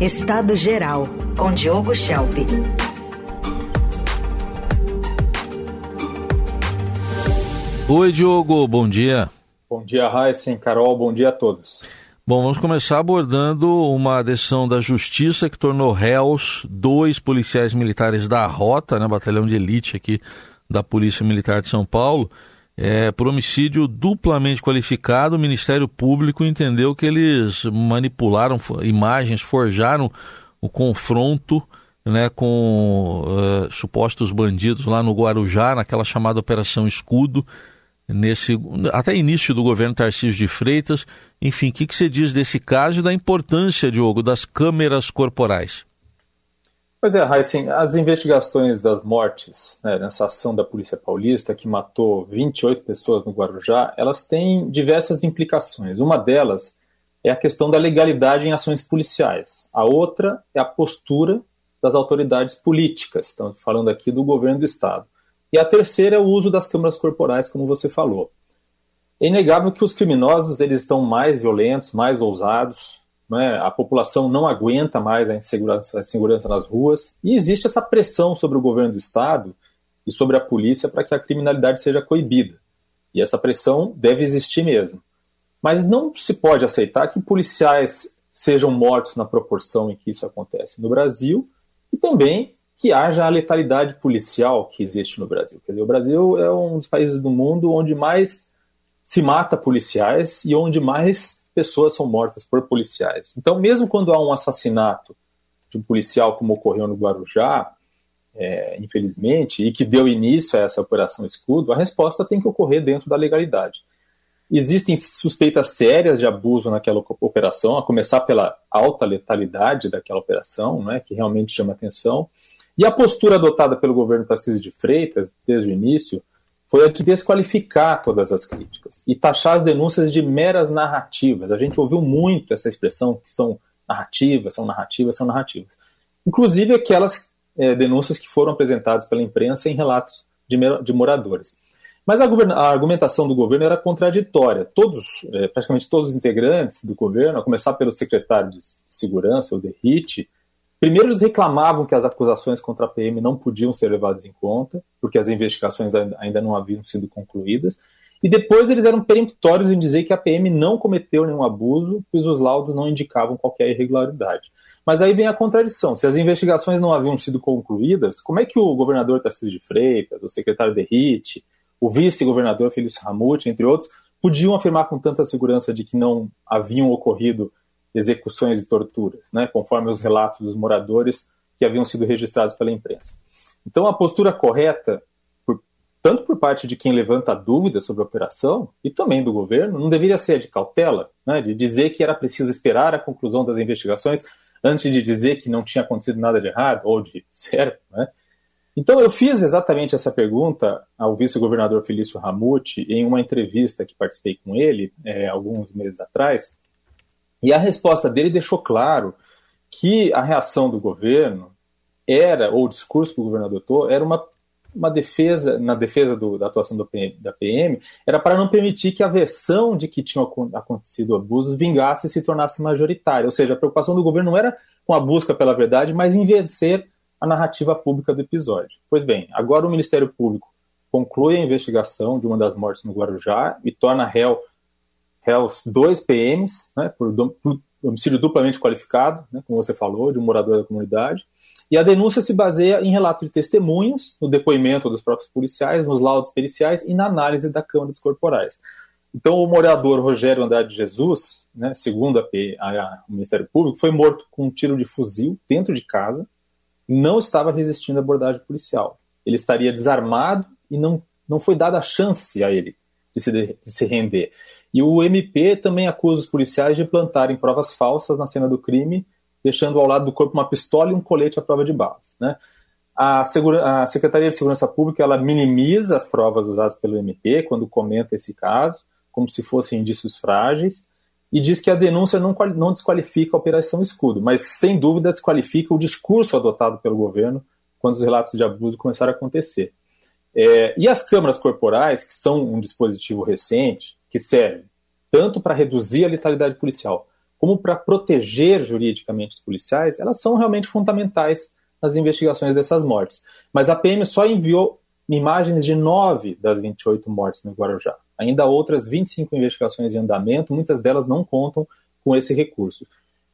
Estado Geral, com Diogo Schelp. Oi, Diogo, bom dia. Bom dia, Raíssen, Carol, bom dia a todos. Bom, vamos começar abordando uma decisão da Justiça que tornou réus dois policiais militares da Rota, né, batalhão de elite aqui da Polícia Militar de São Paulo, é, por homicídio duplamente qualificado, o Ministério Público entendeu que eles manipularam imagens, forjaram o confronto né, com uh, supostos bandidos lá no Guarujá, naquela chamada Operação Escudo, nesse até início do governo Tarcísio de Freitas. Enfim, o que, que você diz desse caso e da importância, Diogo, das câmeras corporais? Pois é, Heisen, as investigações das mortes né, nessa ação da Polícia Paulista, que matou 28 pessoas no Guarujá, elas têm diversas implicações. Uma delas é a questão da legalidade em ações policiais. A outra é a postura das autoridades políticas, estamos falando aqui do governo do Estado. E a terceira é o uso das câmeras corporais, como você falou. É inegável que os criminosos eles estão mais violentos, mais ousados, né? a população não aguenta mais a insegurança, a insegurança nas ruas, e existe essa pressão sobre o governo do Estado e sobre a polícia para que a criminalidade seja coibida. E essa pressão deve existir mesmo. Mas não se pode aceitar que policiais sejam mortos na proporção em que isso acontece no Brasil e também que haja a letalidade policial que existe no Brasil. Quer dizer, o Brasil é um dos países do mundo onde mais se mata policiais e onde mais pessoas são mortas por policiais. Então, mesmo quando há um assassinato de um policial, como ocorreu no Guarujá, é, infelizmente, e que deu início a essa operação escudo, a resposta tem que ocorrer dentro da legalidade. Existem suspeitas sérias de abuso naquela operação, a começar pela alta letalidade daquela operação, né, que realmente chama atenção. E a postura adotada pelo governo Tarcísio de Freitas, desde o início, foi a de desqualificar todas as críticas e taxar as denúncias de meras narrativas. A gente ouviu muito essa expressão que são narrativas, são narrativas, são narrativas. Inclusive aquelas é, denúncias que foram apresentadas pela imprensa em relatos de, de moradores. Mas a, a, argumentação do governo era contraditória. Todos, é, praticamente todos os integrantes do governo, a começar pelo secretário de Segurança, o Derrite, Primeiro, eles reclamavam que as acusações contra a PM não podiam ser levadas em conta, porque as investigações ainda não haviam sido concluídas. E depois eles eram peremptórios em dizer que a PM não cometeu nenhum abuso, pois os laudos não indicavam qualquer irregularidade. Mas aí vem a contradição. Se as investigações não haviam sido concluídas, como é que o governador Tarcísio de Freitas, o secretário Derrite, o vice-governador Felício Ramute, entre outros, podiam afirmar com tanta segurança de que não haviam ocorrido execuções e torturas, né, conforme os relatos dos moradores que haviam sido registrados pela imprensa. Então, a postura correta, por, tanto por parte de quem levanta dúvidas sobre a operação e também do governo, não deveria ser de cautela, né, de dizer que era preciso esperar a conclusão das investigações antes de dizer que não tinha acontecido nada de errado ou de certo. Né? Então, eu fiz exatamente essa pergunta ao vice-governador Felício Ramute em uma entrevista que participei com ele é, alguns meses atrás e a resposta dele deixou claro que a reação do governo era, ou o discurso que o governador adotou, era uma, uma defesa, na defesa do, da atuação do PM, da PM, era para não permitir que a versão de que tinham acontecido abusos vingasse e se tornasse majoritária. Ou seja, a preocupação do governo não era com a busca pela verdade, mas em vencer a narrativa pública do episódio. Pois bem, agora o Ministério Público conclui a investigação de uma das mortes no Guarujá e torna réu réus dois PMs, né, por, homicídio duplamente qualificado, né, como você falou, de um morador da comunidade. E a denúncia se baseia em relatos de testemunhas, no depoimento dos próprios policiais, nos laudos periciais e na análise da câmara dos corporais. Então, o morador Rogério Andrade Jesus, né, segundo a, a, o Ministério Público, foi morto com um tiro de fuzil dentro de casa não estava resistindo à abordagem policial. Ele estaria desarmado e não, não foi dada a chance a ele de se, de se render. E o MP também acusa os policiais de plantarem provas falsas na cena do crime, deixando ao lado do corpo uma pistola e um colete à prova de balas. Né? A, a, Secretaria de Segurança Pública ela minimiza as provas usadas pelo MP quando comenta esse caso, como se fossem indícios frágeis, e diz que a denúncia não, não desqualifica a Operação Escudo, mas sem dúvida desqualifica o discurso adotado pelo governo quando os relatos de abuso começaram a acontecer. É, e as câmaras corporais, que são um dispositivo recente, que serve tanto para reduzir a letalidade policial, como para proteger juridicamente os policiais, elas são realmente fundamentais nas investigações dessas mortes. Mas a PM só enviou imagens de nove das 28 mortes no Guarujá. Ainda outras 25 investigações em andamento, muitas delas não contam com esse recurso.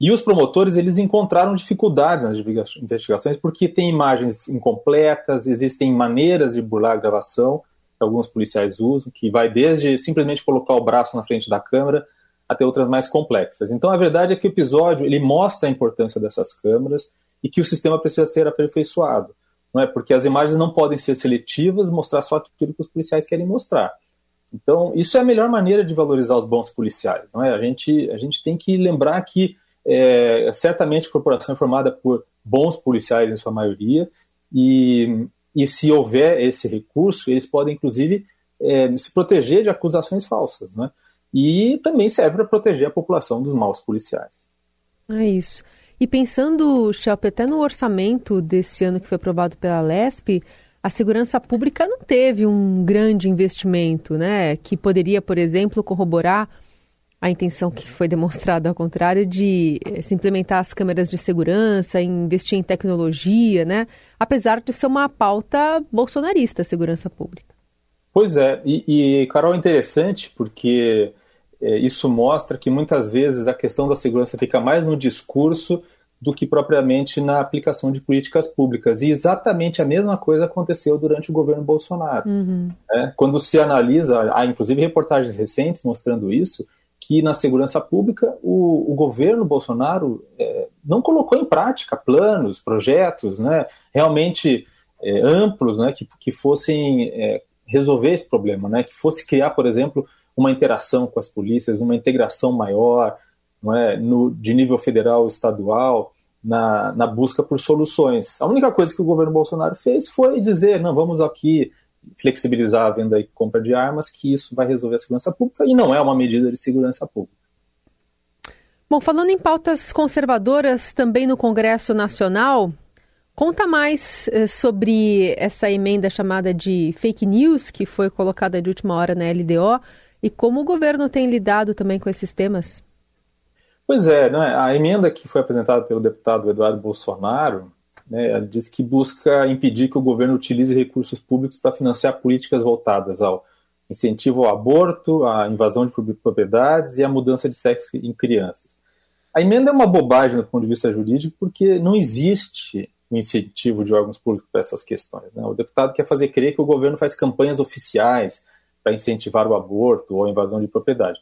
E os promotores eles encontraram dificuldades nas investigações porque tem imagens incompletas, existem maneiras de burlar a gravação alguns policiais usam, que vai desde simplesmente colocar o braço na frente da câmera até outras mais complexas. Então a verdade é que o episódio ele mostra a importância dessas câmeras e que o sistema precisa ser aperfeiçoado, não é? Porque as imagens não podem ser seletivas, mostrar só aquilo que os policiais querem mostrar. Então isso é a melhor maneira de valorizar os bons policiais, não é? A gente a gente tem que lembrar que é, certamente a corporação é formada por bons policiais em sua maioria, e, e se houver esse recurso, eles podem, inclusive, é, se proteger de acusações falsas, né? E também serve para proteger a população dos maus policiais. É isso. E pensando, Shelp, até no orçamento desse ano que foi aprovado pela LESP, a segurança pública não teve um grande investimento, né? Que poderia, por exemplo, corroborar a intenção que foi demonstrada ao contrário de eh, se implementar as câmeras de segurança, investir em tecnologia, né? Apesar de ser uma pauta bolsonarista a segurança pública. Pois é, e, e Carol, é interessante porque é, isso mostra que muitas vezes a questão da segurança fica mais no discurso do que propriamente na aplicação de políticas públicas. E exatamente a mesma coisa aconteceu durante o governo Bolsonaro. Uhum. É, quando se analisa, há inclusive reportagens recentes mostrando isso, que na segurança pública o, o governo Bolsonaro é, não colocou em prática planos, projetos né, realmente é, amplos né, que, que fossem é, resolver esse problema, né, que fosse criar, por exemplo, uma interação com as polícias, uma integração maior não é, no, de nível federal estadual na, na busca por soluções. A única coisa que o governo Bolsonaro fez foi dizer, não, vamos aqui flexibilizar a venda e compra de armas, que isso vai resolver a segurança pública e não é uma medida de segurança pública. Bom, falando em pautas conservadoras também no Congresso Nacional, conta mais eh, sobre essa emenda chamada de fake news que foi colocada de última hora na LDO e como o governo tem lidado também com esses temas. Pois é, né? a emenda que foi apresentada pelo deputado Eduardo Bolsonaro né, ela diz que busca impedir que o governo utilize recursos públicos para financiar políticas voltadas ao incentivo ao aborto, à invasão de propriedades e à mudança de sexo em crianças. A emenda é uma bobagem do ponto de vista jurídico porque não existe um incentivo de órgãos públicos para essas questões. Né? O deputado quer fazer crer que o governo faz campanhas oficiais para incentivar o aborto ou a invasão de propriedade.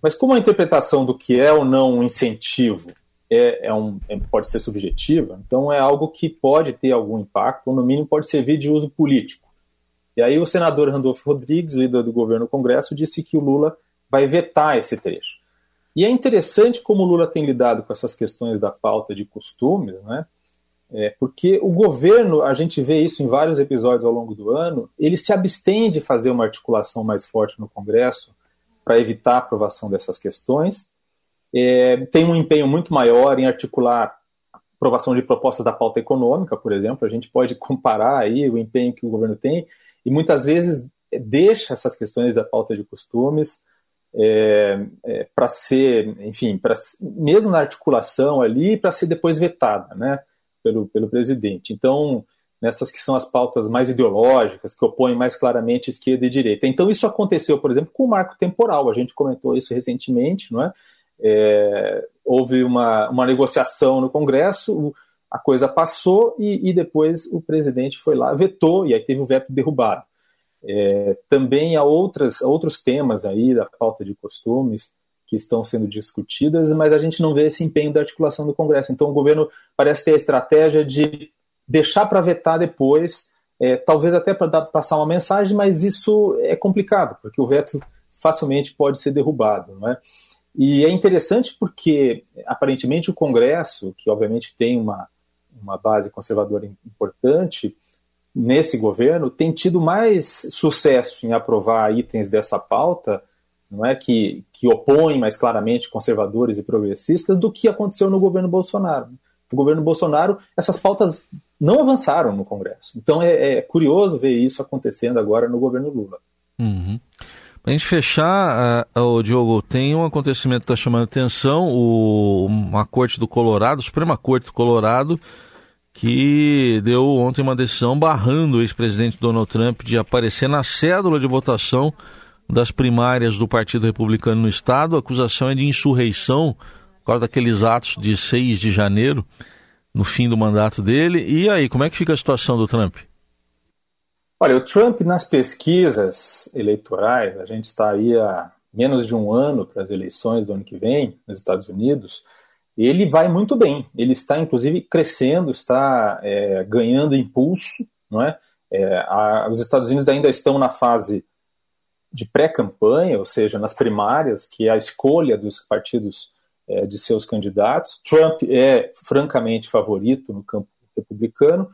Mas como a interpretação do que é ou não um incentivo é, é um, é, pode ser subjetiva, então é algo que pode ter algum impacto, ou no mínimo pode servir de uso político. E aí o senador Randolfo Rodrigues, líder do governo no Congresso, disse que o Lula vai vetar esse trecho. E é interessante como o Lula tem lidado com essas questões da pauta de costumes, né? É, porque o governo, a gente vê isso em vários episódios ao longo do ano, ele se abstém de fazer uma articulação mais forte no Congresso para evitar a aprovação dessas questões, é, tem um empenho muito maior em articular aprovação de propostas da pauta econômica, por exemplo. A gente pode comparar aí o empenho que o governo tem e muitas vezes deixa essas questões da pauta de costumes é, é, para ser, enfim, para mesmo na articulação ali, para ser depois vetada, né, pelo, pelo presidente. Então, nessas que são as pautas mais ideológicas, que opõem mais claramente esquerda e direita. Então, isso aconteceu, por exemplo, com o marco temporal. A gente comentou isso recentemente, não é? É, houve uma, uma negociação no Congresso, a coisa passou e, e, depois o presidente foi lá, vetou, e aí teve o veto derrubado. É, também há outras, outros temas aí da pauta de costumes que estão sendo discutidas, mas a gente não vê esse empenho da articulação do Congresso. Então o governo parece ter a estratégia de deixar para vetar depois, é, talvez até para passar uma mensagem, mas isso é complicado, porque o veto facilmente pode ser derrubado. Não é? E é interessante porque, aparentemente, o Congresso, que obviamente tem uma, uma base conservadora importante, nesse governo, tem tido mais sucesso em aprovar itens dessa pauta, não é que, que opõem mais claramente conservadores e progressistas, do que aconteceu no governo Bolsonaro. No governo Bolsonaro, essas pautas não avançaram no Congresso. Então é, é curioso ver isso acontecendo agora no governo Lula. Uhum. A gente fechar, uh, uh, Diogo, tem um acontecimento que está chamando atenção, o, uma corte do Colorado, Suprema Corte do Colorado, que deu ontem uma decisão barrando o ex-presidente Donald Trump de aparecer na cédula de votação das primárias do Partido Republicano no Estado. A acusação é de insurreição por causa daqueles atos de 6 de janeiro, no fim do mandato dele. E aí, como é que fica a situação do Trump? Olha, o Trump nas pesquisas eleitorais, a gente está aí há menos de um ano para as eleições do ano que vem nos Estados Unidos, ele vai muito bem. Ele está, inclusive, crescendo, está é, ganhando impulso. Não é? é a, os Estados Unidos ainda estão na fase de pré-campanha, ou seja, nas primárias, que é a escolha dos partidos é, de seus candidatos. Trump é francamente favorito no campo republicano.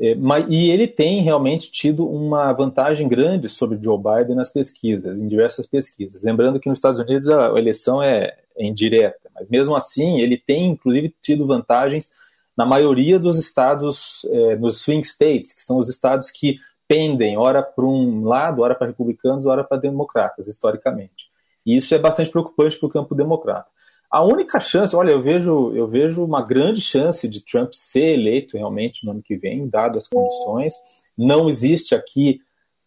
É, mas, e ele tem realmente tido uma vantagem grande sobre Joe Biden nas pesquisas, em diversas pesquisas. Lembrando que nos Estados Unidos a, eleição é, é indireta, mas mesmo assim ele tem inclusive tido vantagens na maioria dos estados, é, nos swing states, que são os estados que pendem, ora para um lado, ora para republicanos, ora para democratas, historicamente. E isso é bastante preocupante para o campo democrata. A única chance, olha, eu vejo, eu vejo uma grande chance de Trump ser eleito realmente no ano que vem, dadas as condições. Não existe aqui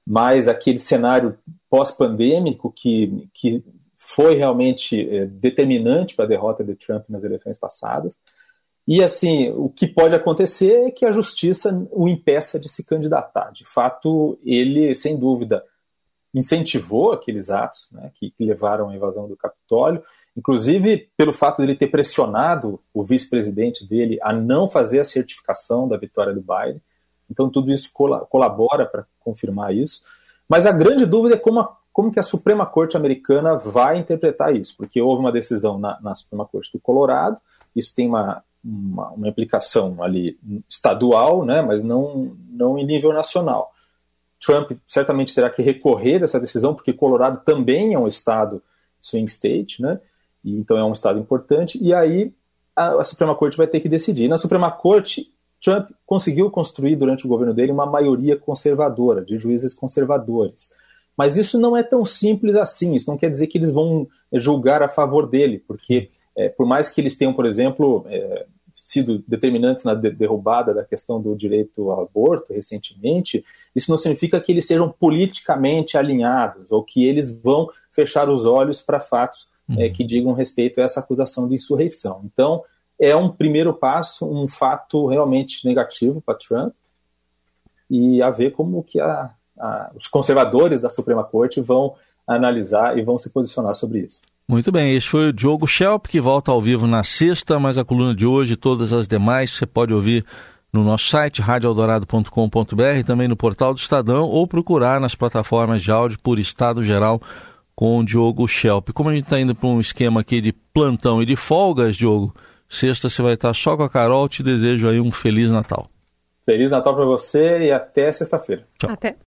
mais aquele cenário pós-pandêmico que, que foi realmente é, determinante para a derrota de Trump nas eleições passadas. E assim, o que pode acontecer é que a justiça o impeça de se candidatar. De fato, ele, sem dúvida, incentivou aqueles atos né, que, levaram à invasão do Capitólio inclusive pelo fato de ele ter pressionado o vice-presidente dele a não fazer a certificação da vitória do Biden. Então tudo isso colabora para confirmar isso. Mas a grande dúvida é como, a, como que a Suprema Corte americana vai interpretar isso, porque houve uma decisão na, na Suprema Corte do Colorado, isso tem uma, uma, uma, implicação ali estadual, né, mas não, não em nível nacional. Trump certamente terá que recorrer dessa decisão, porque Colorado também é um estado swing state, né? E, então é um estado importante. E aí a, a Suprema Corte vai ter que decidir. Na Suprema Corte, Trump conseguiu construir durante o governo dele uma maioria conservadora, de juízes conservadores. Mas isso não é tão simples assim. Isso não quer dizer que eles vão julgar a favor dele, porque é, por mais que eles tenham, por exemplo, é, sido determinantes na derrubada da questão do direito ao aborto recentemente, isso não significa que eles sejam politicamente alinhados ou que eles vão fechar os olhos para fatos uhum. é, que digam respeito a essa acusação de insurreição. Então, é um primeiro passo, um fato realmente negativo para Trump, e a ver como que a, a, os conservadores da Suprema Corte vão analisar e vão se posicionar sobre isso. Muito bem, esse foi o Diogo Schelp, que volta ao vivo na sexta, mas a coluna de hoje e todas as demais você pode ouvir no nosso site, radioeldorado.com.br, também no portal do Estadão, ou procurar nas plataformas de áudio por Estado Geral com o Diogo Schelp. Como a gente está indo para um esquema aqui de plantão e de folgas, Diogo, sexta você vai estar só com a Carol. Te desejo aí um Feliz Natal. Feliz Natal para você e até sexta-feira. Tchau. Até.